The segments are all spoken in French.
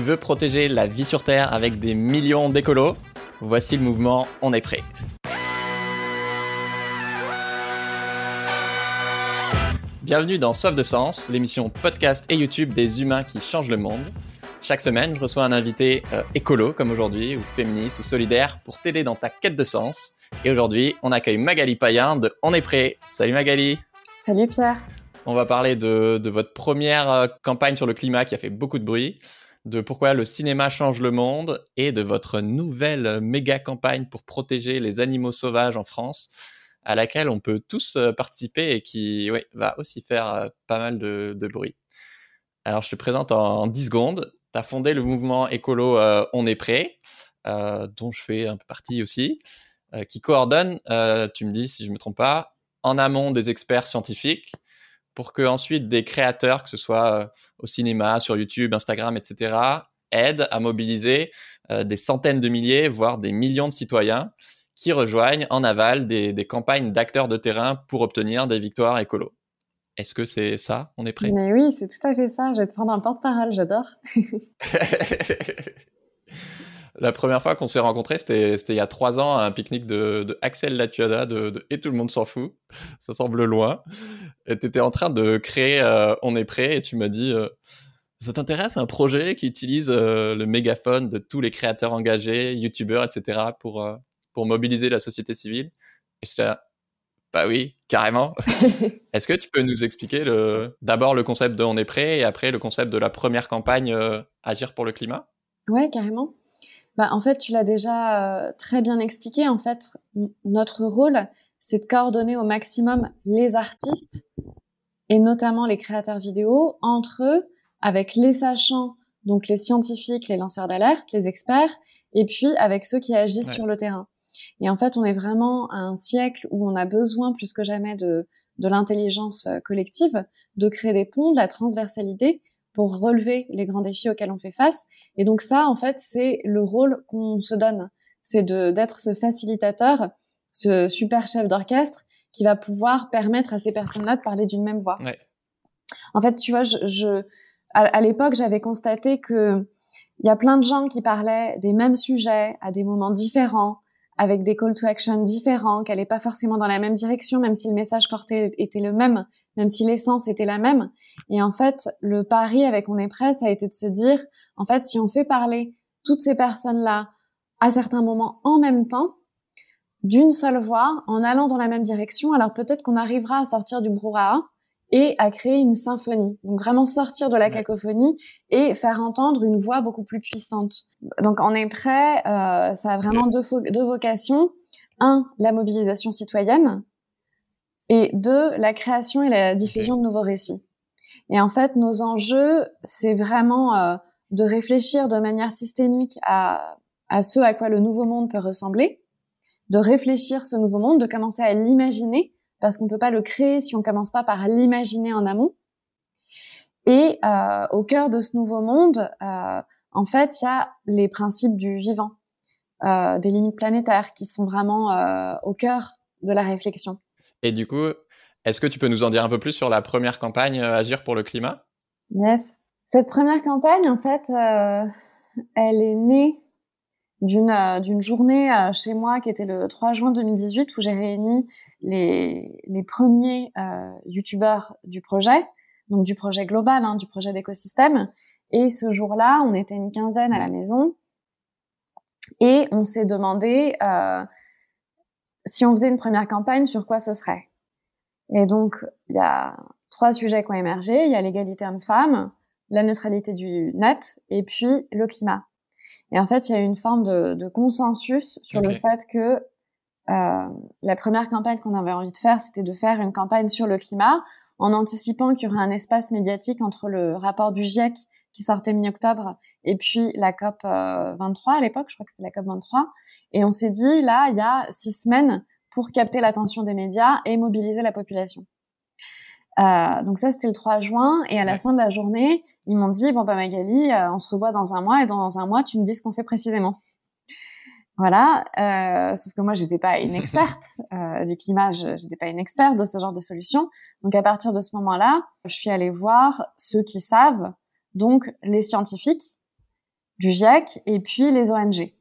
Tu veux protéger la vie sur Terre avec des millions d'écolos Voici le mouvement On est prêt. Bienvenue dans Sauf de Sens, l'émission podcast et YouTube des humains qui changent le monde. Chaque semaine, je reçois un invité euh, écolo comme aujourd'hui, ou féministe, ou solidaire, pour t'aider dans ta quête de sens. Et aujourd'hui, on accueille Magali Payen de On est prêt. Salut Magali. Salut Pierre. On va parler de, de votre première euh, campagne sur le climat qui a fait beaucoup de bruit de pourquoi le cinéma change le monde et de votre nouvelle méga campagne pour protéger les animaux sauvages en France, à laquelle on peut tous euh, participer et qui va aussi faire euh, pas mal de, bruit. Alors, je te présente en, 10 secondes. Tu as fondé le mouvement écolo euh, On est prêt, dont je fais un peu partie aussi, qui coordonne, tu me dis si je ne me trompe pas, en amont des experts scientifiques, pour que ensuite des créateurs, que ce soit euh, au cinéma, sur YouTube, Instagram, etc., aident à mobiliser euh, des centaines de milliers, voire des millions de citoyens qui rejoignent en aval des, campagnes d'acteurs de terrain pour obtenir des victoires écolo. Est-ce que c'est ça? On est prêt? Mais oui, c'est tout à fait ça. Je vais te prendre un porte-parole, j'adore. La première fois qu'on s'est rencontrés, c'était il y a trois ans à un pique-nique de, Axel Latuada de, Et tout le monde s'en fout. Ça semble loin. Et tu étais en train de créer euh, On est prêt et tu m'as dit euh, Ça t'intéresse un projet qui utilise euh, le mégaphone de tous les créateurs engagés, youtubeurs, etc. pour, pour mobiliser la société civile? Et j'étais là Bah oui, carrément. Est-ce que tu peux nous expliquer d'abord le concept de On est prêt et après le concept de la première campagne Agir pour le climat? Ouais, carrément. Bah, en fait, tu l'as déjà euh, très bien expliqué. En fait, notre rôle, c'est de coordonner au maximum les artistes et notamment les créateurs vidéo entre eux, avec les sachants, donc les scientifiques, les lanceurs d'alerte, les experts, et puis avec ceux qui agissent sur le terrain. Et en fait, on est vraiment à un siècle où on a besoin plus que jamais de, de l'intelligence euh, collective, de créer des ponts, de la transversalité, pour relever les grands défis auxquels on fait face. Et donc ça, en fait, c'est le rôle qu'on se donne. C'est d'être ce facilitateur, ce super chef d'orchestre qui va pouvoir permettre à ces personnes-là de parler d'une même voix. En fait, tu vois, je, je à, l'époque, j'avais constaté que il y a plein de gens qui parlaient des mêmes sujets à des moments différents, avec des call to action différents, qui n'allaient pas forcément dans la même direction, même si le message porté était le même, même si l'essence était la même. Et en fait, le pari avec On est prêt, ça a été de se dire, en fait, si on fait parler toutes ces personnes-là à certains moments en même temps, d'une seule voix, en allant dans la même direction, alors peut-être qu'on arrivera à sortir du brouhaha et à créer une symphonie. Donc vraiment sortir de la cacophonie et faire entendre une voix beaucoup plus puissante. Donc on est prêt, euh, ça a vraiment deux, deux vocations. Un, la mobilisation citoyenne, et deux, la création et la diffusion de nouveaux récits. Et en fait, nos enjeux, c'est vraiment euh, de réfléchir de manière systémique à, à ce à quoi le nouveau monde peut ressembler, de réfléchir ce nouveau monde, de commencer à l'imaginer, parce qu'on ne peut pas le créer si on commence pas par l'imaginer en amont. Et euh, au cœur de ce nouveau monde, euh, en fait, il y a les principes du vivant, euh, des limites planétaires qui sont vraiment euh, au cœur de la réflexion. Et du coup, est-ce que tu peux nous en dire un peu plus sur la première campagne euh, Agir pour le climat? Yes. Cette première campagne, en fait, euh, elle est née d'une euh, journée chez moi qui était le 3 juin 2018 où j'ai réuni les, les premiers euh, youtubeurs du projet, donc du projet global, hein, du projet d'écosystème. Et ce jour-là, on était une quinzaine à la maison et on s'est demandé euh, si on faisait une première campagne, sur quoi ce serait? Et donc, il y a trois sujets qui ont émergé. Il y a l'égalité homme-femme, la neutralité du net et puis le climat. Et en fait, il y a eu une forme de, de consensus sur le fait que euh, la première campagne qu'on avait envie de faire, c'était de faire une campagne sur le climat, en anticipant qu'il y aurait un espace médiatique entre le rapport du GIEC qui sortait mi-octobre et puis la COP 23 euh, à l'époque, je crois que c'était la COP 23. Et on s'est dit, là, il y a six semaines pour capter l'attention des médias et mobiliser la population. Euh, donc ça, c'était le 3 juin. Et à la fin de la journée, ils m'ont dit, bon, bah Magali, euh, on se revoit dans un mois et dans un mois, tu me dis ce qu'on fait précisément. Voilà. Euh, sauf que moi, j'étais pas une experte euh, du climat, j'étais pas une experte de ce genre de solution. Donc à partir de ce moment-là, je suis allée voir ceux qui savent, donc les scientifiques, du GIEC et puis les ONG.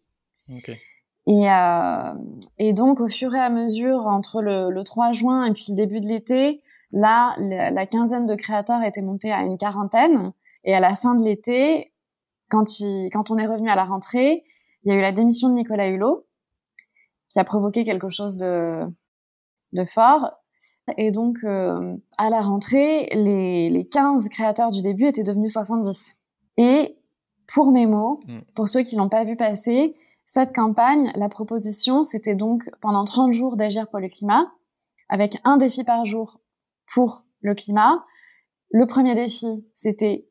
Et, euh, et, donc, au fur et à mesure, entre le, le 3 juin et puis le début de l'été, là, la, quinzaine de créateurs était montée à une quarantaine. Et à la fin de l'été, quand, il, quand on est revenu à la rentrée, il y a eu la démission de Nicolas Hulot, qui a provoqué quelque chose de, de fort. Et donc, euh, à la rentrée, les, les 15 créateurs du début étaient devenus 70. Et pour mes mots, mm. pour ceux qui l'ont pas vu passer, cette campagne, la proposition, c'était donc pendant 30 jours d'agir pour le climat, avec un défi par jour pour le climat. Le premier défi, c'était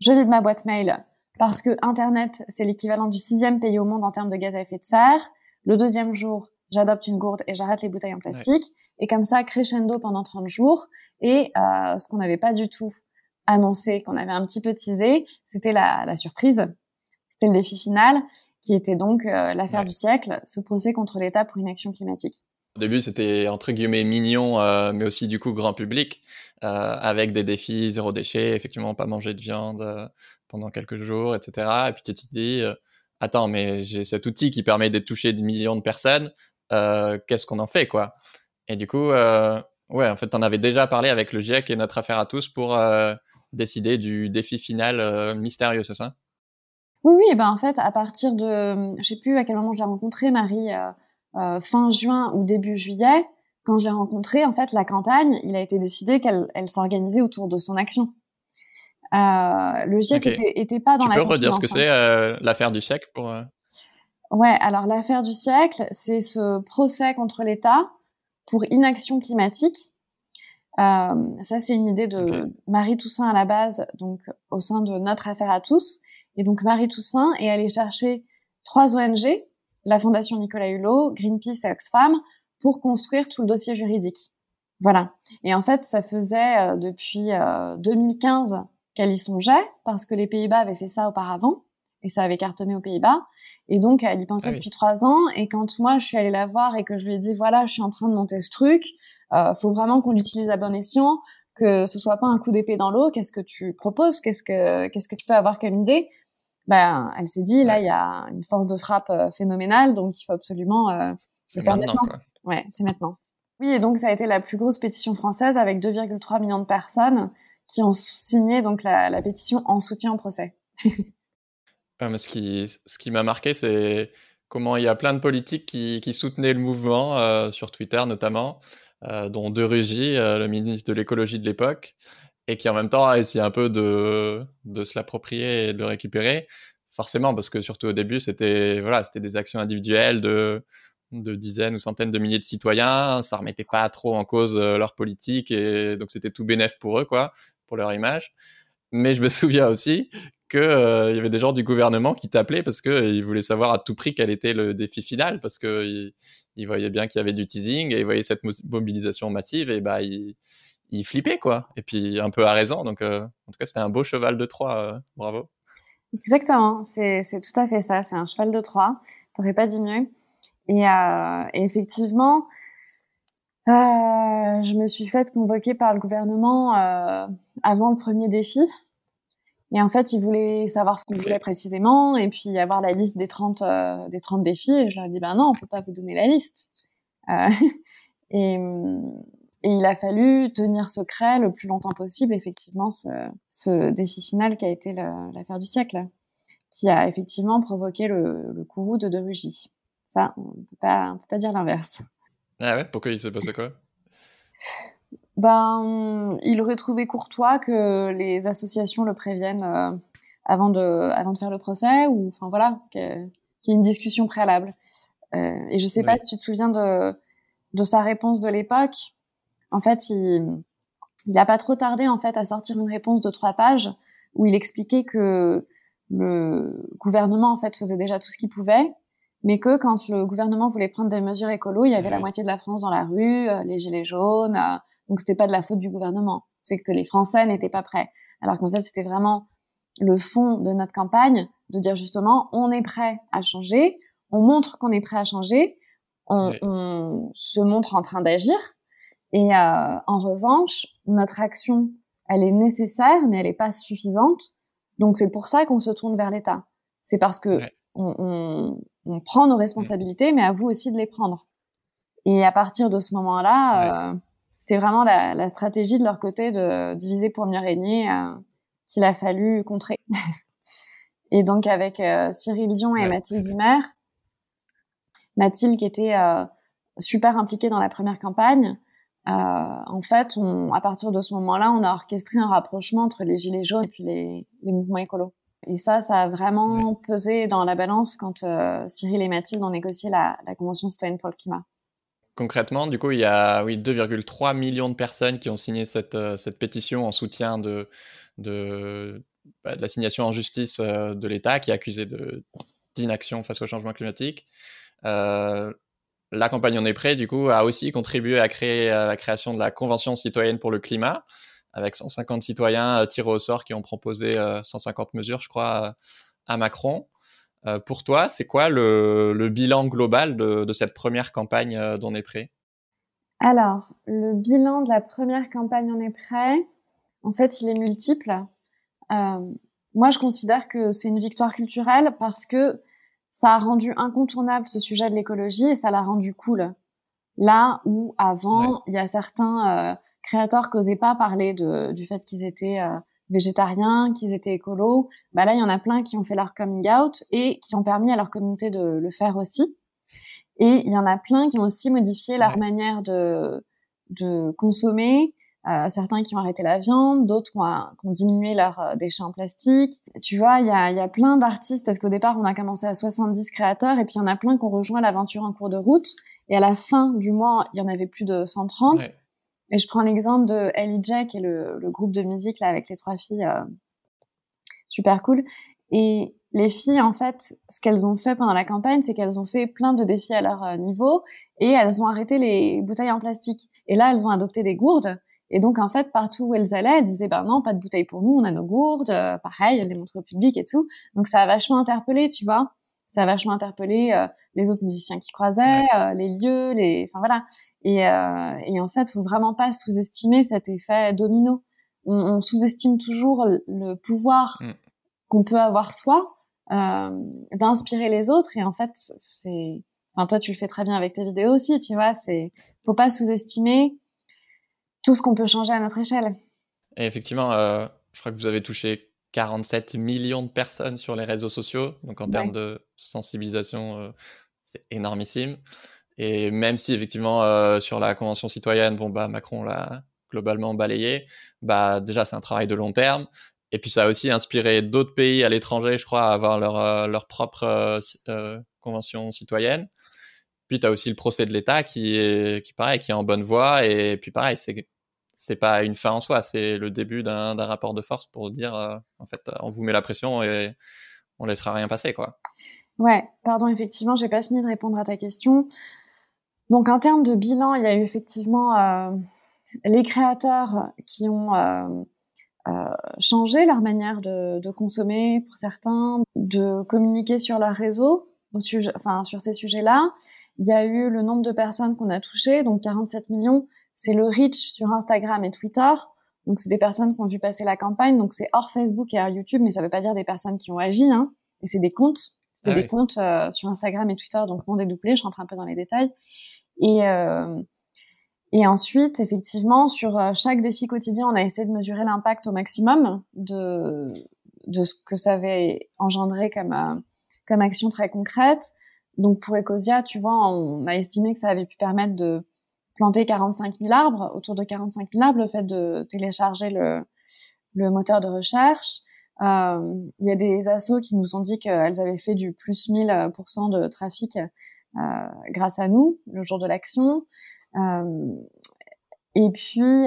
je vide ma boîte mail parce que Internet, c'est l'équivalent du sixième pays au monde en termes de gaz à effet de serre. Le deuxième jour, j'adopte une gourde et j'arrête les bouteilles en plastique. Et comme ça, crescendo pendant 30 jours. Et euh, ce qu'on n'avait pas du tout annoncé, qu'on avait un petit peu teasé, c'était la, la, surprise. C'était le défi final, qui était donc euh, l'affaire du siècle, ce procès contre l'État pour une action climatique. Au début, c'était entre guillemets mignon, euh, mais aussi du coup grand public, euh, avec des défis zéro déchet, effectivement pas manger de viande euh, pendant quelques jours, etc. Et puis tu te dis, attends, mais j'ai cet outil qui permet de toucher des millions de personnes, qu'est-ce qu'on en fait, quoi Et du coup, ouais, en fait, on avait déjà parlé avec le GIEC et notre affaire à tous pour décider du défi final mystérieux, c'est ça? Oui, oui, ben en fait, à partir de, je sais plus à quel moment j'ai rencontré Marie. Euh, fin juin ou début juillet, quand je l'ai rencontré, en fait, la campagne, il a été décidé qu'elle elle, s'organisait autour de son action. Euh, le GIEC était, pas dans la Tu peux redire ce que c'est euh, l'affaire du siècle pour Ouais, alors l'affaire du siècle, c'est ce procès contre l'État pour inaction climatique. ça, c'est une idée de Marie Toussaint à la base, donc au sein de notre affaire à tous. Et donc Marie Toussaint est allée chercher trois ONG la Fondation Nicolas Hulot, Greenpeace et Oxfam pour construire tout le dossier juridique. Voilà. Et en fait, ça faisait euh, depuis 2015 euh, qu'elle y songeait parce que les Pays-Bas avaient fait ça auparavant et ça avait cartonné aux Pays-Bas. Et donc, elle y pensait ah depuis trois ans. Et quand moi, je suis allée la voir et que je lui ai dit, voilà, je suis en train de monter ce truc, euh, faut vraiment qu'on l'utilise à bon escient, que ce soit pas un coup d'épée dans l'eau. Qu'est-ce que tu proposes? Qu'est-ce que qu'est-ce que tu peux avoir comme idée? Ben, elle s'est dit, là, il y a une force de frappe euh, phénoménale, donc il faut absolument euh, le faire maintenant. Ouais, c'est maintenant. Oui, et donc ça a été la plus grosse pétition française avec 2,3 millions de personnes qui ont signé donc la, pétition en soutien au procès. mais ce qui, m'a marqué, c'est comment il y a plein de politiques qui, soutenaient le mouvement, euh, sur Twitter notamment, dont De Rugy, le ministre de l'écologie de l'époque, et qui en même temps a essayé un peu de, de se l'approprier et de le récupérer. Forcément, parce que surtout au début, c'était voilà, des actions individuelles de, de dizaines ou centaines de milliers de citoyens. Ça remettait pas trop en cause euh, leur politique et donc c'était tout bénéf pour eux, quoi, pour leur image. Mais je me souviens aussi qu'il euh, y avait des gens du gouvernement qui t'appelaient parce qu'ils voulaient savoir à tout prix quel était le défi final, parce qu'ils ils voyaient bien qu'il y avait du teasing et ils voyaient cette mobilisation massive et bah ils il flippait quoi. Et puis un peu à raison. Donc euh, en tout cas, c'était un beau cheval de Troie. Euh, bravo. Exactement, c'est tout à fait ça. C'est un cheval de Troie. T'aurais pas dit mieux. Et, euh, effectivement, je me suis faite convoquer par le gouvernement avant le premier défi. Et en fait, ils voulaient savoir ce qu'on voulait précisément et puis avoir la liste des 30, des 30 défis. Et je leur ai dit, ben non, on peut pas vous donner la liste. et, et il a fallu tenir secret le plus longtemps possible, effectivement, ce, ce défi final qui a été l'affaire du siècle, qui a effectivement provoqué le, le courroux de De Rugy. Ça, on ne peut pas, dire l'inverse. Ah ouais? Pourquoi il s'est passé quoi? Ben, il aurait trouvé courtois que les associations le préviennent euh, avant, de, avant de faire le procès, ou enfin voilà, qu'il y ait une discussion préalable. Euh, et je sais pas si tu te souviens de, de sa réponse de l'époque. En fait, il n'a pas trop tardé en fait à sortir une réponse de trois pages où il expliquait que le gouvernement en fait faisait déjà tout ce qu'il pouvait, mais que quand le gouvernement voulait prendre des mesures écolo, il y avait la moitié de la France dans la rue, euh, les gilets jaunes, euh, donc c'était pas de la faute du gouvernement, c'est que les Français n'étaient pas prêts. Alors qu'en fait, c'était vraiment le fond de notre campagne de dire justement, on est prêt à changer, on montre qu'on est prêt à changer, on, on se montre en train d'agir, et euh, en revanche, notre action, elle est nécessaire, mais elle n'est pas suffisante. Donc c'est pour ça qu'on se tourne vers l'État. C'est parce que on, prend nos responsabilités, mais à vous aussi de les prendre. Et à partir de ce moment-là, euh, c'était vraiment la, stratégie de leur côté de diviser pour mieux régner euh, qu'il a fallu contrer. et donc avec euh, Cyril Dion et Mathilde Imer, Mathilde qui était super impliquée dans la première campagne, en fait, on, à partir de ce moment-là, on a orchestré un rapprochement entre les gilets jaunes et puis les, les mouvements écolos. Et ça, ça a vraiment pesé dans la balance quand Cyril et Mathilde ont négocié la, la Convention citoyenne pour le climat. Concrètement, du coup, il y a oui, 2,3 millions de personnes qui ont signé cette, euh, cette pétition en soutien de, de, bah, de l'assignation en justice euh, de l'État qui est accusé d'inaction face au changement climatique. Euh, la campagne On est prêt, du coup, a aussi contribué à créer à la création de la Convention citoyenne pour le climat, avec 150 citoyens tirés au sort qui ont proposé 150 mesures, je crois, à Macron. Euh, pour toi, c'est quoi le, bilan global de, cette première campagne euh, d'On est prêt? Alors, le bilan de la première campagne On est prêt, en fait, il est multiple. Euh, moi, je considère que c'est une victoire culturelle parce que ça a rendu incontournable ce sujet de l'écologie et ça l'a rendu cool. Là où avant, il y a certains créateurs qui n'osaient pas parler du fait qu'ils étaient végétariens, qu'ils étaient écolos, bah là il y en a plein qui ont fait leur coming out et qui ont permis à leur communauté de le faire aussi. Et il y en a plein qui ont aussi modifié leur manière de, de consommer. Euh, certains qui ont arrêté la viande, d'autres qui, ont, diminué leurs euh, déchets en plastique. Tu vois, il y a, y a plein d'artistes parce qu'au départ on a commencé à 70 créateurs et puis il y en a plein qui ont rejoint l'aventure en cours de route. Et à la fin du mois, il y en avait plus de 130. Et je prends l'exemple de Ellie Jack, est le, le, groupe de musique là avec les trois filles, euh, super cool. Et les filles, en fait, ce qu'elles ont fait pendant la campagne, c'est qu'elles ont fait plein de défis à leur euh, niveau et elles ont arrêté les bouteilles en plastique. Et là, elles ont adopté des gourdes. Et donc, en fait, partout où elles allaient, elles disaient, ben non, pas de bouteilles pour nous, on a nos gourdes. Euh, pareil, elles les montrent au public et tout. Donc, ça a vachement interpellé, tu vois ça a vachement interpellé euh, les autres musiciens qui croisaient, euh, les lieux, les, enfin voilà. Et, euh, et en fait, faut vraiment pas sous-estimer cet effet domino. On, on sous-estime toujours le pouvoir mm. qu'on peut avoir soi d'inspirer les autres. Et en fait, c'est, enfin toi, tu le fais très bien avec tes vidéos aussi, tu vois. C'est, faut pas sous-estimer tout ce qu'on peut changer à notre échelle. Et effectivement, je crois que vous avez touché 47 millions de personnes sur les réseaux sociaux. Donc en termes de sensibilisation, euh, c'est énormissime. Et même si effectivement euh, sur la convention citoyenne, bon bah Macron l'a globalement balayé, bah déjà c'est un travail de long terme. Et puis ça a aussi inspiré d'autres pays à l'étranger, je crois, à avoir leur, euh, leur propre convention citoyenne. Puis tu as aussi le procès de l'État qui est, qui, pareil, qui est en bonne voie. Et puis pareil, c'est c'est pas une fin en soi, c'est le début d'un rapport de force pour dire euh, en fait on vous met la pression et on laissera rien passer quoi. Ouais, pardon, effectivement, j'ai pas fini de répondre à ta question. Donc en termes de bilan, il y a eu effectivement euh, les créateurs qui ont euh, changé leur manière de, de, consommer pour certains, de communiquer sur leur réseau, au sujet, enfin sur ces sujets-là. Il y a eu le nombre de personnes qu'on a touchées, donc 47 millions c'est le reach sur Instagram et Twitter. Donc, c'est des personnes qui ont vu passer la campagne. Donc, c'est hors Facebook et hors YouTube, mais ça ne veut pas dire des personnes qui ont agi. Hein. Et c'est des comptes. C'était ah des comptes euh, sur Instagram et Twitter, donc non dédoublés. Je rentre un peu dans les détails. Et, euh, et ensuite, effectivement, sur euh, chaque défi quotidien, on a essayé de mesurer l'impact au maximum de, de ce que ça avait engendré comme, comme action très concrète. Donc, pour Ecosia, tu vois, on a estimé que ça avait pu permettre de planter 45 000 arbres, autour de 45 000 arbres, le fait de télécharger le, moteur de recherche. Euh, il y a des assos qui nous ont dit qu'elles avaient fait du plus 1000% de trafic euh, grâce à nous, le jour de l'action. Euh, et puis,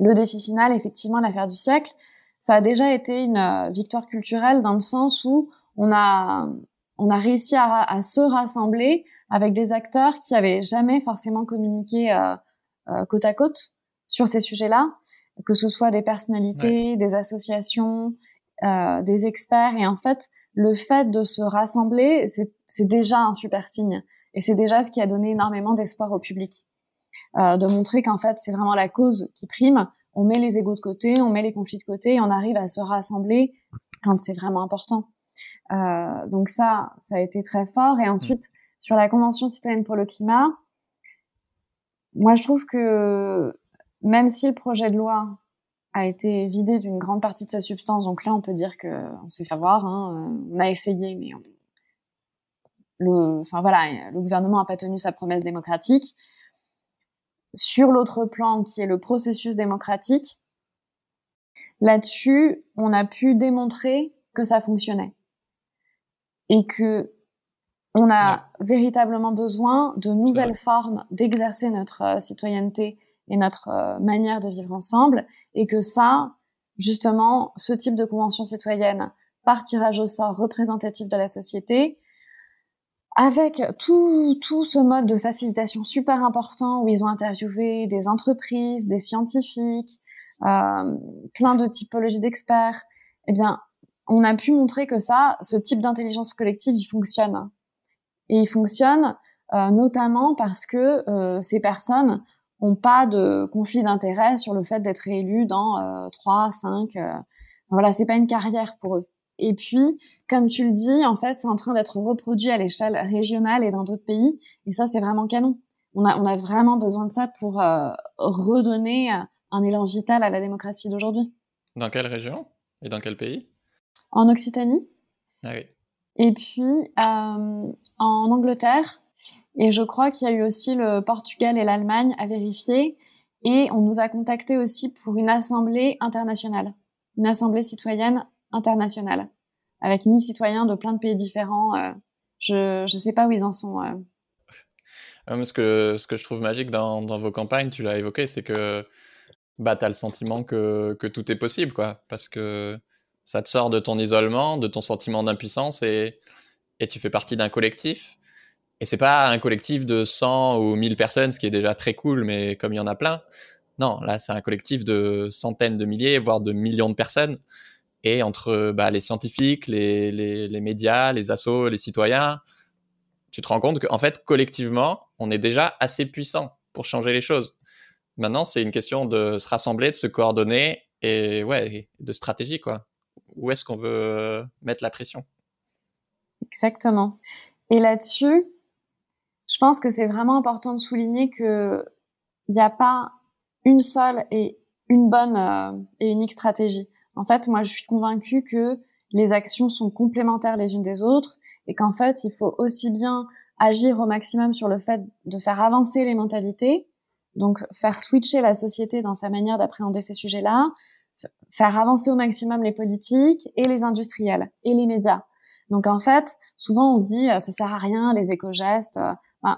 le défi final, effectivement, l'affaire du siècle, ça a déjà été une victoire culturelle dans le sens où on a, on a réussi à se rassembler avec des acteurs qui avaient jamais forcément communiqué euh, euh, côte à côte sur ces sujets-là, que ce soit des personnalités, des associations, euh, des experts. Et en fait, le fait de se rassembler, c'est déjà un super signe. Et c'est déjà ce qui a donné énormément d'espoir au public. Euh, de montrer qu'en fait, c'est vraiment la cause qui prime on met les égaux de côté, on met les conflits de côté et on arrive à se rassembler quand c'est vraiment important. Euh, donc ça, ça a été très fort. Et ensuite, sur la Convention citoyenne pour le climat, moi je trouve que même si le projet de loi a été vidé d'une grande partie de sa substance, donc là on peut dire qu'on s'est fait avoir, hein, on a essayé, mais le, enfin voilà, le gouvernement n'a pas tenu sa promesse démocratique. Sur l'autre plan, qui est le processus démocratique, là-dessus, on a pu démontrer que ça fonctionnait et que on a véritablement besoin de nouvelles formes d'exercer notre euh, citoyenneté et notre euh, manière de vivre ensemble, et que ça, justement, ce type de convention citoyenne par tirage au sort représentatif de la société, avec tout, tout ce mode de facilitation super important où ils ont interviewé des entreprises, des scientifiques, euh, plein de typologies d'experts, eh bien, on a pu montrer que ça, ce type d'intelligence collective, il fonctionne. Et il fonctionne euh, notamment parce que euh, ces personnes n'ont pas de conflit d'intérêt sur le fait d'être réélus dans euh, 3, 5. Euh, voilà, c'est pas une carrière pour eux. Et puis, comme tu le dis, en fait, c'est en train d'être reproduit à l'échelle régionale et dans d'autres pays. Et ça, c'est vraiment canon. On a, on a vraiment besoin de ça pour euh, redonner un élan vital à la démocratie d'aujourd'hui. Dans quelle région et dans quel pays? En Occitanie. Ah oui. Et puis euh, en Angleterre. Et je crois qu'il y a eu aussi le Portugal et l'Allemagne à vérifier. Et on nous a contacté aussi pour une assemblée internationale, une assemblée citoyenne internationale, avec 1000 citoyens de plein de pays différents. Euh, je ne sais pas où ils en sont. Euh. ce, que, ce que je trouve magique dans, dans vos campagnes, tu l'as évoqué, c'est que bah, tu as le sentiment que, que, tout est possible, quoi. Parce que ça te sort de ton isolement, de ton sentiment d'impuissance et, et tu fais partie d'un collectif. Et c'est pas un collectif de 100 ou 1000 personnes, ce qui est déjà très cool, mais comme il y en a plein. Non, là, c'est un collectif de centaines de milliers, voire de millions de personnes. Et entre bah, les scientifiques, les, les, les, médias, les assos, les citoyens, tu te rends compte qu'en fait, collectivement, on est déjà assez puissant pour changer les choses. Maintenant, c'est une question de se rassembler, de se coordonner et ouais, de stratégie, quoi. Où est-ce qu'on veut mettre la pression Exactement. Et là-dessus, je pense que c'est vraiment important de souligner que il n'y a pas une seule et une bonne euh, et unique stratégie. En fait, moi, je suis convaincue que les actions sont complémentaires les unes des autres et qu'en fait, il faut aussi bien agir au maximum sur le fait de faire avancer les mentalités, donc faire switcher la société dans sa manière d'appréhender ces sujets-là, faire avancer au maximum les politiques et les industriels et les médias. Donc en fait, souvent on se dit ça sert à rien les éco-gestes.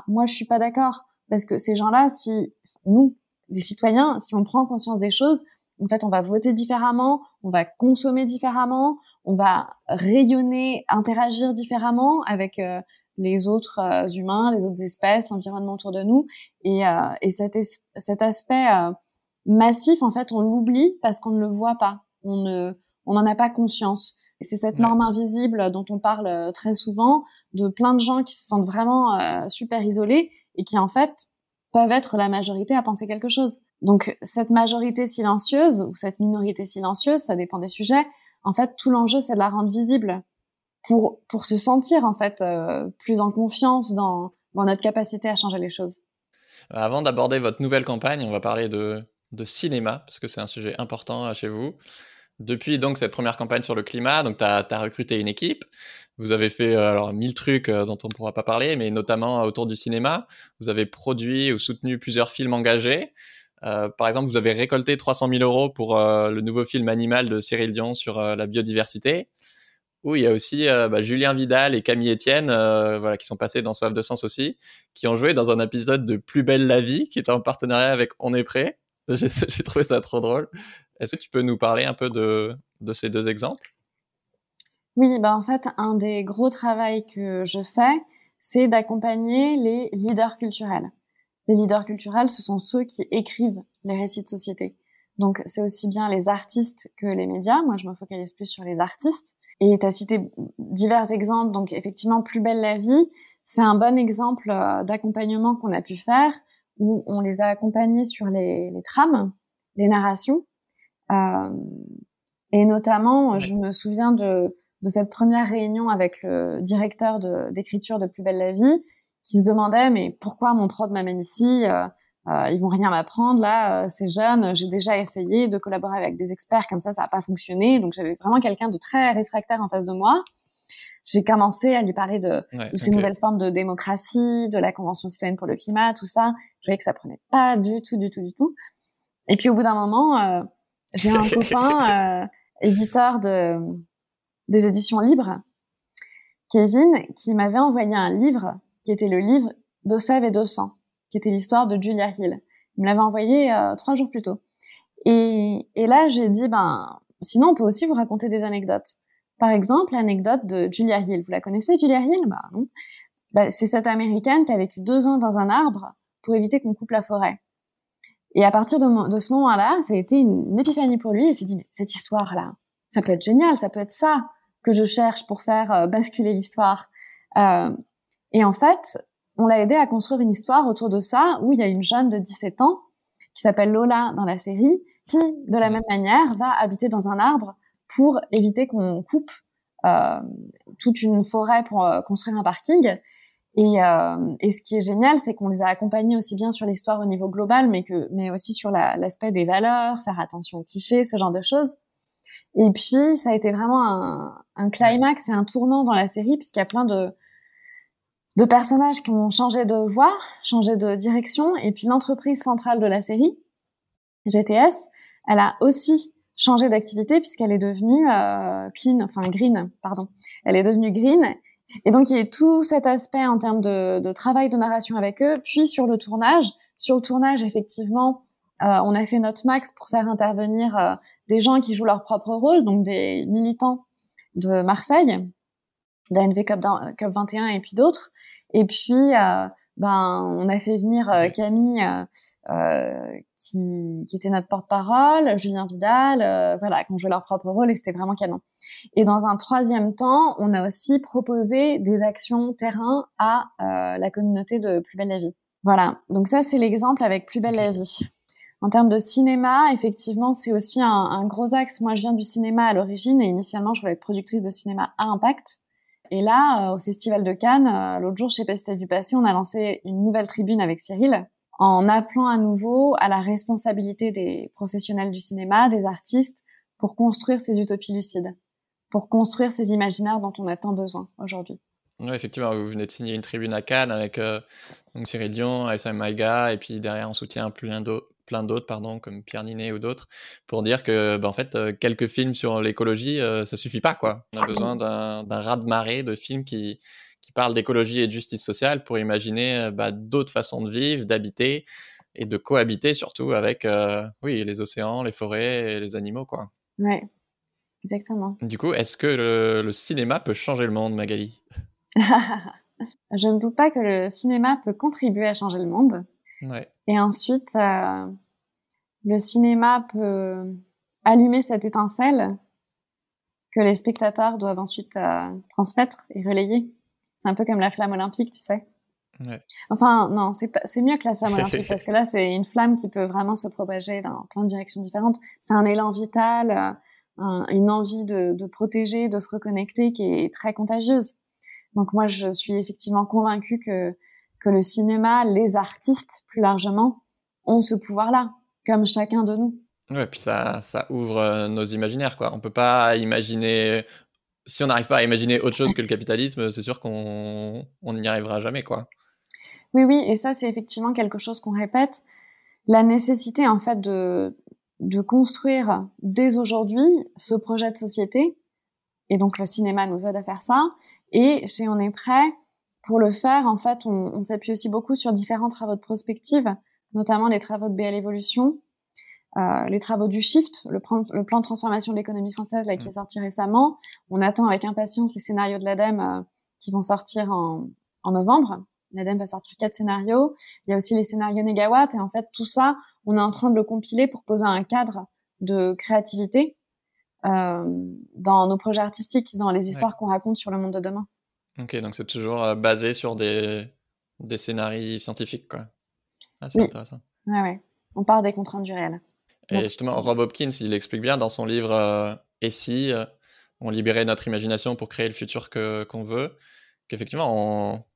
moi je suis pas d'accord parce que ces gens-là, si nous, les citoyens, si on prend conscience des choses, en fait on va voter différemment, on va consommer différemment, on va rayonner, interagir différemment avec euh, les autres euh, humains, les autres espèces, l'environnement autour de nous, et, euh, et cet, cet aspect massif, en fait, on l'oublie parce qu'on ne le voit pas. On ne, on n'en a pas conscience. Et c'est cette norme invisible dont on parle euh, très souvent de plein de gens qui se sentent vraiment euh, super isolés et qui, en fait, peuvent être la majorité à penser quelque chose. Donc, cette majorité silencieuse ou cette minorité silencieuse, ça dépend des sujets. En fait, tout l'enjeu, c'est de la rendre visible pour, pour se sentir, en fait, euh, plus en confiance dans, dans notre capacité à changer les choses. Avant d'aborder votre nouvelle campagne, on va parler de, de cinéma, parce que c'est un sujet important chez vous. Depuis donc cette première campagne sur le climat, donc tu as, recruté une équipe, vous avez fait euh, alors mille trucs euh, dont on ne pourra pas parler, mais notamment autour du cinéma. Vous avez produit ou soutenu plusieurs films engagés. Euh, par exemple, vous avez récolté 300 000 euros pour le nouveau film Animal de Cyril Dion sur la biodiversité. Où il y a aussi bah, Julien Vidal et Camille Etienne, voilà, qui sont passés dans Soif de Sens aussi, qui ont joué dans un épisode de Plus belle la vie, qui est en partenariat avec On est prêt. J'ai trouvé ça trop drôle. Est-ce que tu peux nous parler un peu de, ces deux exemples? Oui, bah en fait, un des gros travaux que je fais, c'est d'accompagner les leaders culturels. Les leaders culturels, ce sont ceux qui écrivent les récits de société. Donc, c'est aussi bien les artistes que les médias. Moi, je me focalise plus sur les artistes. Et tu as cité divers exemples. Donc, effectivement, Plus belle la vie, c'est un bon exemple euh, d'accompagnement qu'on a pu faire où on les a accompagnés sur les, les trams, les narrations. et notamment, je me souviens de, de cette première réunion avec le directeur d'écriture de, Plus belle la vie, qui se demandait mais pourquoi mon prod m'amène ici? Euh, ils vont rien m'apprendre là, euh, c'est jeune. J'ai déjà essayé de collaborer avec des experts comme ça, ça n'a pas fonctionné. Donc j'avais vraiment quelqu'un de très réfractaire en face de moi. J'ai commencé à lui parler de, ces nouvelles formes de démocratie, de la Convention citoyenne pour le climat, tout ça. Je voyais que ça prenait pas du tout, du tout, du tout. Et puis au bout d'un moment, euh, j'ai un copain euh, éditeur de des éditions libres, Kevin, qui m'avait envoyé un livre qui était le livre d'Ossève et de sang qui était l'histoire de Julia Hill. Il me l'avait envoyé euh, trois jours plus tôt. Et, et là, j'ai dit, ben, sinon, on peut aussi vous raconter des anecdotes. Par exemple, l'anecdote de Julia Hill. Vous la connaissez, Julia Hill? Bah non. Bah, c'est cette américaine qui a vécu deux ans dans un arbre pour éviter qu'on coupe la forêt. Et à partir de, de ce moment-là, ça a été une, épiphanie pour lui. Il s'est dit, mais cette histoire-là, ça peut être génial, ça peut être ça que je cherche pour faire euh, basculer l'histoire. Euh, et en fait, on l'a aidé à construire une histoire autour de ça, où il y a une jeune de 17 ans qui s'appelle Lola dans la série, qui, de la même manière, va habiter dans un arbre pour éviter qu'on coupe euh, toute une forêt pour euh, construire un parking. Et, euh, et, ce qui est génial, c'est qu'on les a accompagnés aussi bien sur l'histoire au niveau global, mais que, mais aussi sur l'aspect des valeurs, faire attention aux clichés, ce genre de choses. Et puis, ça a été vraiment un, un climax et un tournant dans la série, puisqu'il y a plein de, de personnages qui ont changé de voie, changé de direction, et puis l'entreprise centrale de la série, GTS, elle a aussi changé d'activité puisqu'elle est devenue euh, clean, enfin green, pardon. Elle est devenue green. Et donc il y a tout cet aspect en termes de, travail de narration avec eux. Puis sur le tournage, sur le tournage effectivement, euh, on a fait notre max pour faire intervenir euh, des gens qui jouent leur propre rôle, donc des militants de Marseille, d'ANV Cup, Cup 21 et puis d'autres. Et puis, euh, ben, on a fait venir euh, Camille, euh, qui, qui, était notre porte-parole, Julien Vidal, voilà, qui ont joué leur propre rôle et c'était vraiment canon. Et dans un troisième temps, on a aussi proposé des actions terrain à la communauté de Plus belle la vie. Voilà, donc ça c'est l'exemple avec Plus belle la vie. En termes de cinéma, effectivement, c'est aussi un, un, gros axe. Moi, je viens du cinéma à l'origine et initialement, je voulais être productrice de cinéma à impact. Et là, euh, au Festival de Cannes, euh, l'autre jour chez Peste vu passer, on a lancé une nouvelle tribune avec Cyril en appelant à nouveau à la responsabilité des professionnels du cinéma, des artistes, pour construire ces utopies lucides, pour construire ces imaginaires dont on a tant besoin aujourd'hui. Oui, effectivement, vous venez de signer une tribune à Cannes avec euh, Cyril Dion, Aïssa Maïga, et puis derrière on soutient plein plein d'autres, pardon, comme Pierre Ninet ou d'autres, pour dire que, bah, en fait, euh, quelques films sur l'écologie, euh, ça suffit pas, quoi. On a besoin d'un raz-de-marée de films qui, qui parlent d'écologie et de justice sociale pour imaginer euh, bah, d'autres façons de vivre, d'habiter et de cohabiter surtout avec, oui, les océans, les forêts et les animaux, quoi. Ouais, exactement. Du coup, est-ce que le, le cinéma peut changer le monde, Magali? Je ne doute pas que le cinéma peut contribuer à changer le monde. Et ensuite, euh, le cinéma peut allumer cette étincelle que les spectateurs doivent ensuite euh, transmettre et relayer. C'est un peu comme la flamme olympique, tu sais. Enfin, non, c'est mieux que la flamme olympique parce que là, c'est une flamme qui peut vraiment se propager dans plein de directions différentes. C'est un élan vital, euh, une envie de, de, protéger, de se reconnecter qui est très contagieuse. Donc moi, je suis effectivement convaincue que que le cinéma, les artistes plus largement, ont ce pouvoir-là, comme chacun de nous. Ouais, puis ça, ça ouvre euh, nos imaginaires, quoi. On peut pas imaginer, si on n'arrive pas à imaginer autre chose que le capitalisme, c'est sûr qu'on n'y arrivera jamais, quoi. Oui, oui, et ça, c'est effectivement quelque chose qu'on répète. La nécessité, en fait, de, de construire dès aujourd'hui ce projet de société. Et donc, le cinéma nous aide à faire ça. Et chez On est prêt, pour le faire, en fait, on, on s'appuie aussi beaucoup sur différents travaux de prospective, notamment les travaux de BL Evolution, euh, les travaux du Shift, le plan, le plan de transformation de l'économie française là, qui mm. est sorti récemment. On attend avec impatience les scénarios de l'ADEME euh, qui vont sortir en, en novembre. L'ADEME va sortir quatre scénarios. Il y a aussi les scénarios Négawatt. Et en fait, tout ça, on est en train de le compiler pour poser un cadre de créativité euh, dans nos projets artistiques, dans les histoires qu'on raconte sur le monde de demain. Ok, donc c'est toujours euh, basé sur des, des scénarios scientifiques, quoi. Ah, c'est intéressant. Ouais, ouais. On part des contraintes du réel. Et justement, Rob Hopkins, il explique bien dans son livre Et si on libérait notre imagination pour créer le futur que qu'on veut, qu'effectivement,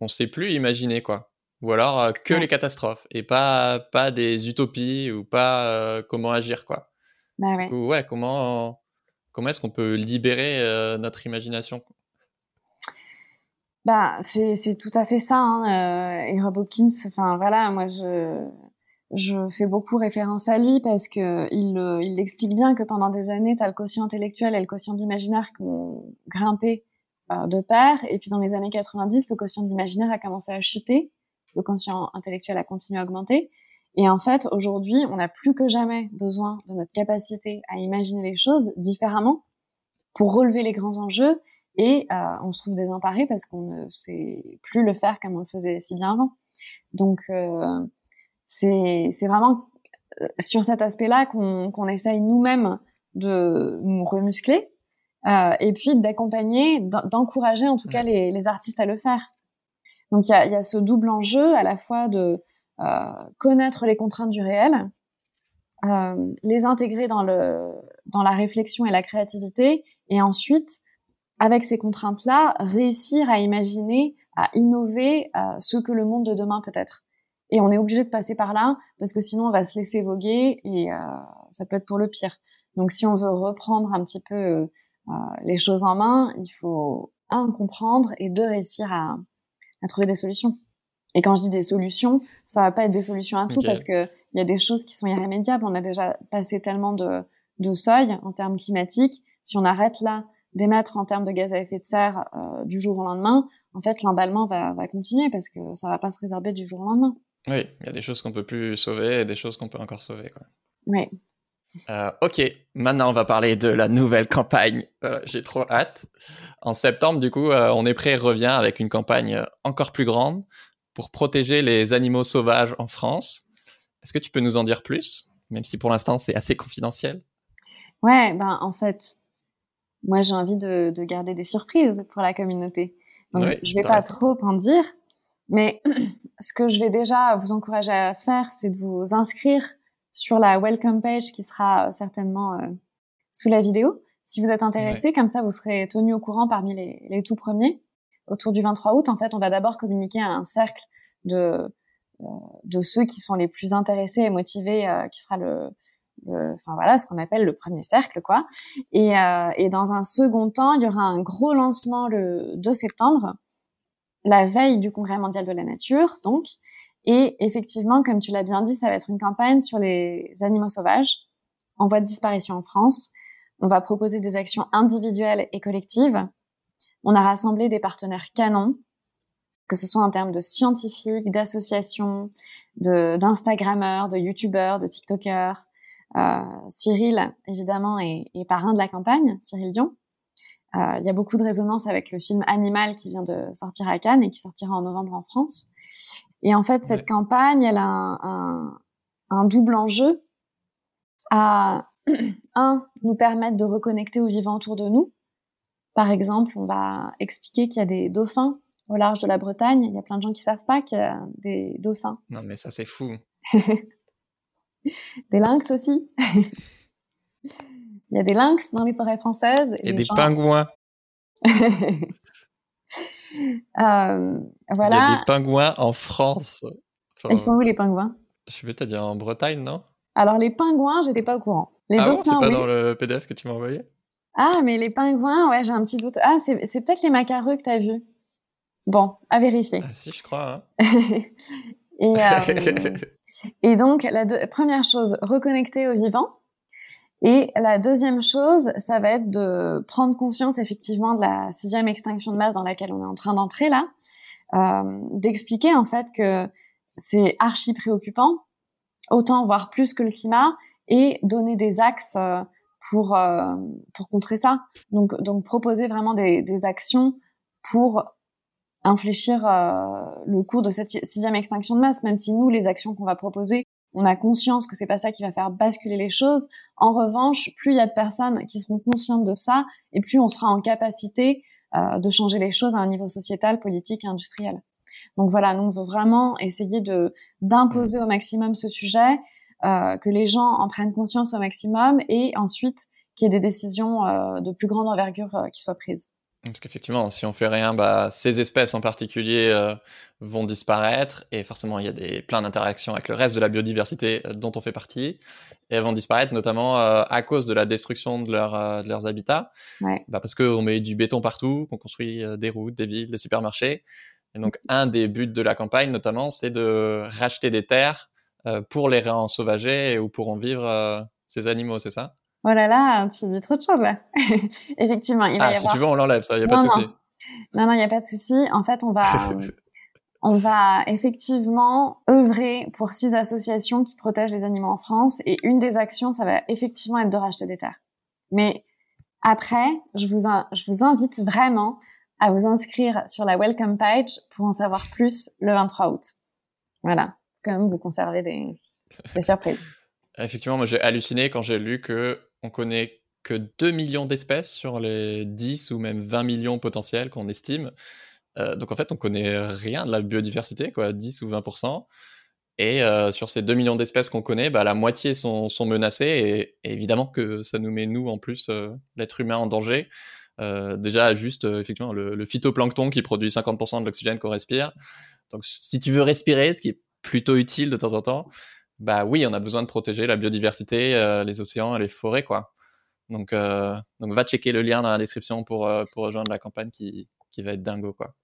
on ne sait plus imaginer, quoi. Ou alors que les catastrophes et pas, pas des utopies ou pas comment agir, quoi. Bah ouais. ouais, comment, comment est-ce qu'on peut libérer notre imagination bah, c'est tout à fait ça. Hein, euh, et Rob Hopkins, enfin voilà, moi je je fais beaucoup référence à lui parce que il, il explique bien que pendant des années, tu as le quotient intellectuel et le quotient d'imaginaire qui ont grimpé euh, de pair. Et puis dans les années 90, le quotient d'imaginaire a commencé à chuter, le quotient intellectuel a continué à augmenter. Et en fait, aujourd'hui, on n'a plus que jamais besoin de notre capacité à imaginer les choses différemment pour relever les grands enjeux et euh, on se trouve désemparé parce qu'on ne sait plus le faire comme on le faisait si bien avant. Donc euh, c'est vraiment euh, sur cet aspect-là qu'on essaye nous-mêmes de nous remuscler euh, et puis d'accompagner, d'encourager en tout cas les, les, artistes à le faire. Donc il y a, y a, ce double enjeu à la fois de connaître les contraintes du réel, les intégrer dans, le, dans la réflexion et la créativité, et ensuite avec ces contraintes-là, réussir à imaginer, à innover euh, ce que le monde de demain peut être. Et on est obligé de passer par là parce que sinon on va se laisser voguer et euh, ça peut être pour le pire. Donc si on veut reprendre un petit peu euh, les choses en main, il faut un comprendre et deux réussir à, à, trouver des solutions. Et quand je dis des solutions, ça va pas être des solutions à tout parce que il y a des choses qui sont irrémédiables. On a déjà passé tellement de, de seuil en termes climatiques. Si on arrête là d'émettre en termes de gaz à effet de serre euh, du jour au lendemain, en fait, l'emballement va, va, continuer parce que ça va pas se résorber du jour au lendemain. Oui, il y a des choses qu'on peut plus sauver et des choses qu'on peut encore sauver. Quoi. Oui. Euh, ok, maintenant on va parler de la nouvelle campagne. J'ai trop hâte. En septembre, du coup, euh, On est prêt revient avec une campagne encore plus grande pour protéger les animaux sauvages en France. Est-ce que tu peux nous en dire plus, même si pour l'instant c'est assez confidentiel? Ouais, ben en fait, moi j'ai envie de, de, garder des surprises pour la communauté. Donc je vais pas trop en dire, mais ce que je vais déjà vous encourager à faire, c'est de vous inscrire sur la welcome page qui sera euh, certainement euh, sous la vidéo. Si vous êtes intéressé, comme ça vous serez tenu au courant parmi les, les, tout premiers. Autour du 23 août, en fait, on va d'abord communiquer à un cercle de, de, de ceux qui sont les plus intéressés et motivés, euh, qui sera le, enfin voilà, ce qu'on appelle le premier cercle, quoi. Et, euh, et, dans un second temps, il y aura un gros lancement le 2 septembre, la veille du Congrès mondial de la nature, donc. Et effectivement, comme tu l'as bien dit, ça va être une campagne sur les animaux sauvages en voie de disparition en France. On va proposer des actions individuelles et collectives. On a rassemblé des partenaires canons, que ce soit en termes de scientifiques, d'associations, d'instagrammeurs, de, youtubeurs, de tiktokers, Cyril, évidemment, est, est, parrain de la campagne, Cyril Dion. Euh, il y a beaucoup de résonance avec le film Animal qui vient de sortir à Cannes et qui sortira en novembre en France. Et en fait, cette campagne, elle a un, un, un double enjeu à, un, nous permettre de reconnecter aux vivants autour de nous. Par exemple, on va expliquer qu'il y a des dauphins au large de la Bretagne. Il y a plein de gens qui savent pas qu'il y a des dauphins. Non, mais ça, c'est fou. des lynx aussi. Il y a des lynx dans les forêts françaises. Et, des pingouins. Euh, voilà. Il y a des pingouins en France. Ils sont où les pingouins? Je vais te dire en Bretagne, non? Alors les pingouins, j'étais pas au courant. Les ah bon, c'est pas dans le PDF que tu m'as envoyé? Ah, mais les pingouins, ouais, j'ai un petit doute. Ah, c'est peut-être les macareux que tu as vus. Bon, à vérifier. Ah, si, je crois. Hein. Et euh, Et donc, la première chose, reconnecter au vivant. Et la deuxième chose, ça va être de prendre conscience effectivement de la sixième extinction de masse dans laquelle on est en train d'entrer là, euh, d'expliquer en fait que c'est archi préoccupant, autant voire plus que le climat, et donner des axes euh, pour euh, pour contrer ça. Donc donc proposer vraiment des, des actions pour infléchir euh, le cours de cette sixième extinction de masse, même si nous, les actions qu'on va proposer, on a conscience que c'est pas ça qui va faire basculer les choses. En revanche, plus il y a de personnes qui seront conscientes de ça, et plus on sera en capacité euh, de changer les choses à un niveau sociétal, politique et industriel. Donc voilà, nous on veut vraiment essayer de d'imposer au maximum ce sujet, que les gens en prennent conscience au maximum et ensuite qu'il y ait des décisions de plus grande envergure qui soient prises. Parce qu'effectivement, si on fait rien, bah, ces espèces en particulier euh, vont disparaître et forcément il y a des, plein d'interactions avec le reste de la biodiversité euh, dont on fait partie et elles vont disparaître notamment euh, à cause de la destruction de, leur, de leurs habitats. Ouais. Bah, parce qu'on met du béton partout, qu'on construit des routes, des villes, des supermarchés. Et donc un des buts de la campagne notamment, c'est de racheter des terres pour les réensauvager ou pour en vivre ces animaux, c'est ça? Oh là là, tu dis trop de choses là. Effectivement, il va ah, y si tu veux, on l'enlève, ça, il n'y a pas de souci. Non, non, il n'y a pas de souci. En fait, on va, on va effectivement œuvrer pour six associations qui protègent les animaux en France. Et une des actions, ça va effectivement être de racheter des terres. Mais après, je vous, je vous invite vraiment à vous inscrire sur la welcome page pour en savoir plus le 23 août. Voilà. Comme vous conservez des, des surprises. Effectivement, moi j'ai halluciné quand j'ai lu que on connaît que 2 millions d'espèces sur les 10 ou même 20 millions potentiels qu'on estime. Euh, donc en fait, on connaît rien de la biodiversité, quoi, 10 ou 20%. Et euh, sur ces 2 millions d'espèces qu'on connaît, bah, la moitié sont, menacées. Et, évidemment que ça nous met, nous, en plus, euh, l'être humain en danger. déjà, juste, effectivement, le, le, phytoplancton qui produit 50% de l'oxygène qu'on respire. Donc si tu veux respirer, ce qui est plutôt utile de temps en temps, bah oui, on a besoin de protéger la biodiversité, euh, les océans et les forêts, quoi. Donc, euh, donc va checker le lien dans la description pour, euh, pour rejoindre la campagne qui, qui va être dingo, quoi.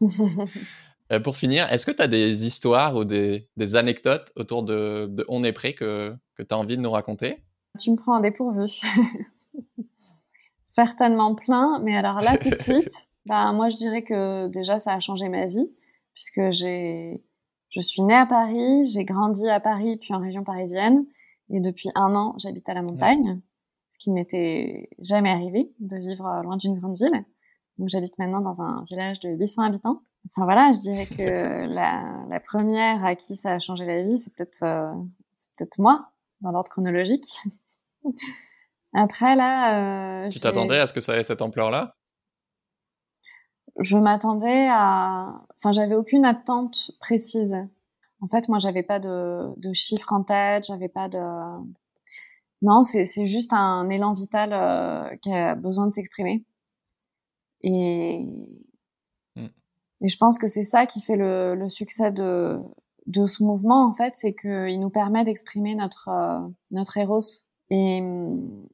pour finir, est-ce que tu as des histoires ou des, des anecdotes autour de, de, On est prêt que, que tu as envie de nous raconter? Tu me prends en dépourvu. Certainement plein, mais alors là, tout de suite, bah, moi je dirais que déjà ça a changé ma vie, puisque j'ai je suis née à Paris, j'ai grandi à Paris puis en région parisienne et depuis un an j'habite à la montagne, ce qui ne m'était jamais arrivé de vivre euh, loin d'une grande ville. Donc j'habite maintenant dans un village de 800 habitants. Enfin voilà, je dirais que la, la première à qui ça a changé la vie, c'est peut-être euh, peut-être moi dans l'ordre chronologique. Après là, euh, tu t'attendais à ce que ça ait cette ampleur-là? Je m'attendais à, enfin, j'avais aucune attente précise. En fait, moi, j'avais pas de, de chiffres en tête, j'avais pas de, non, c'est, juste un élan vital euh, qui a besoin de s'exprimer. Et, mm. et je pense que c'est ça qui fait le, le succès de, de ce mouvement, en fait, c'est qu'il nous permet d'exprimer notre, euh, notre héros. Et,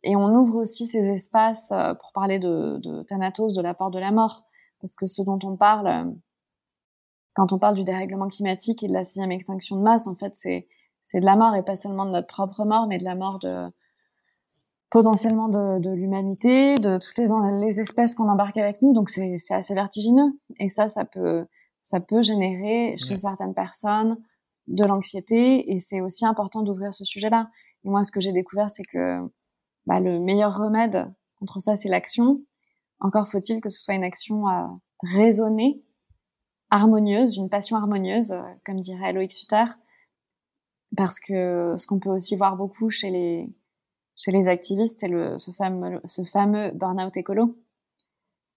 et on ouvre aussi ces espaces euh, pour parler de, de Thanatos, de l'apport de la mort parce que ce dont on parle, euh, quand on parle du dérèglement climatique et de la sixième extinction de masse, en fait, c'est c'est de la mort et pas seulement de notre propre mort, mais de la mort de potentiellement de, de l'humanité, de toutes les, les espèces qu'on embarque avec nous. Donc c'est assez vertigineux. Et ça, ça peut ça peut générer chez certaines personnes de l'anxiété. Et c'est aussi important d'ouvrir ce sujet-là. Et moi, ce que j'ai découvert, c'est que bah, le meilleur remède contre ça, c'est l'action. Encore faut-il que ce soit une action euh, raisonnée, harmonieuse, une passion harmonieuse, euh, comme dirait Loïc Sutter, parce que ce qu'on peut aussi voir beaucoup chez les chez les activistes, c'est le ce fameux ce fameux burn-out écolo.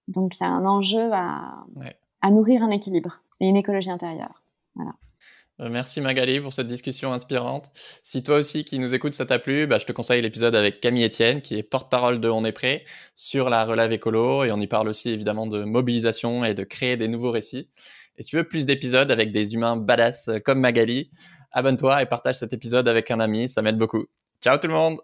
Donc il y a un enjeu à, à nourrir un équilibre et une écologie intérieure. Voilà. Euh, merci Magali pour cette discussion inspirante. Si toi aussi qui nous écoutes ça t'a plu, bah, je te conseille l'épisode avec Camille Etienne qui est porte-parole de On est prêt sur la relève écolo et on y parle aussi évidemment de mobilisation et de créer des nouveaux récits. Et si tu veux plus d'épisodes avec des humains badass comme Magali, abonne-toi et partage cet épisode avec un ami, ça m'aide beaucoup. Ciao tout le monde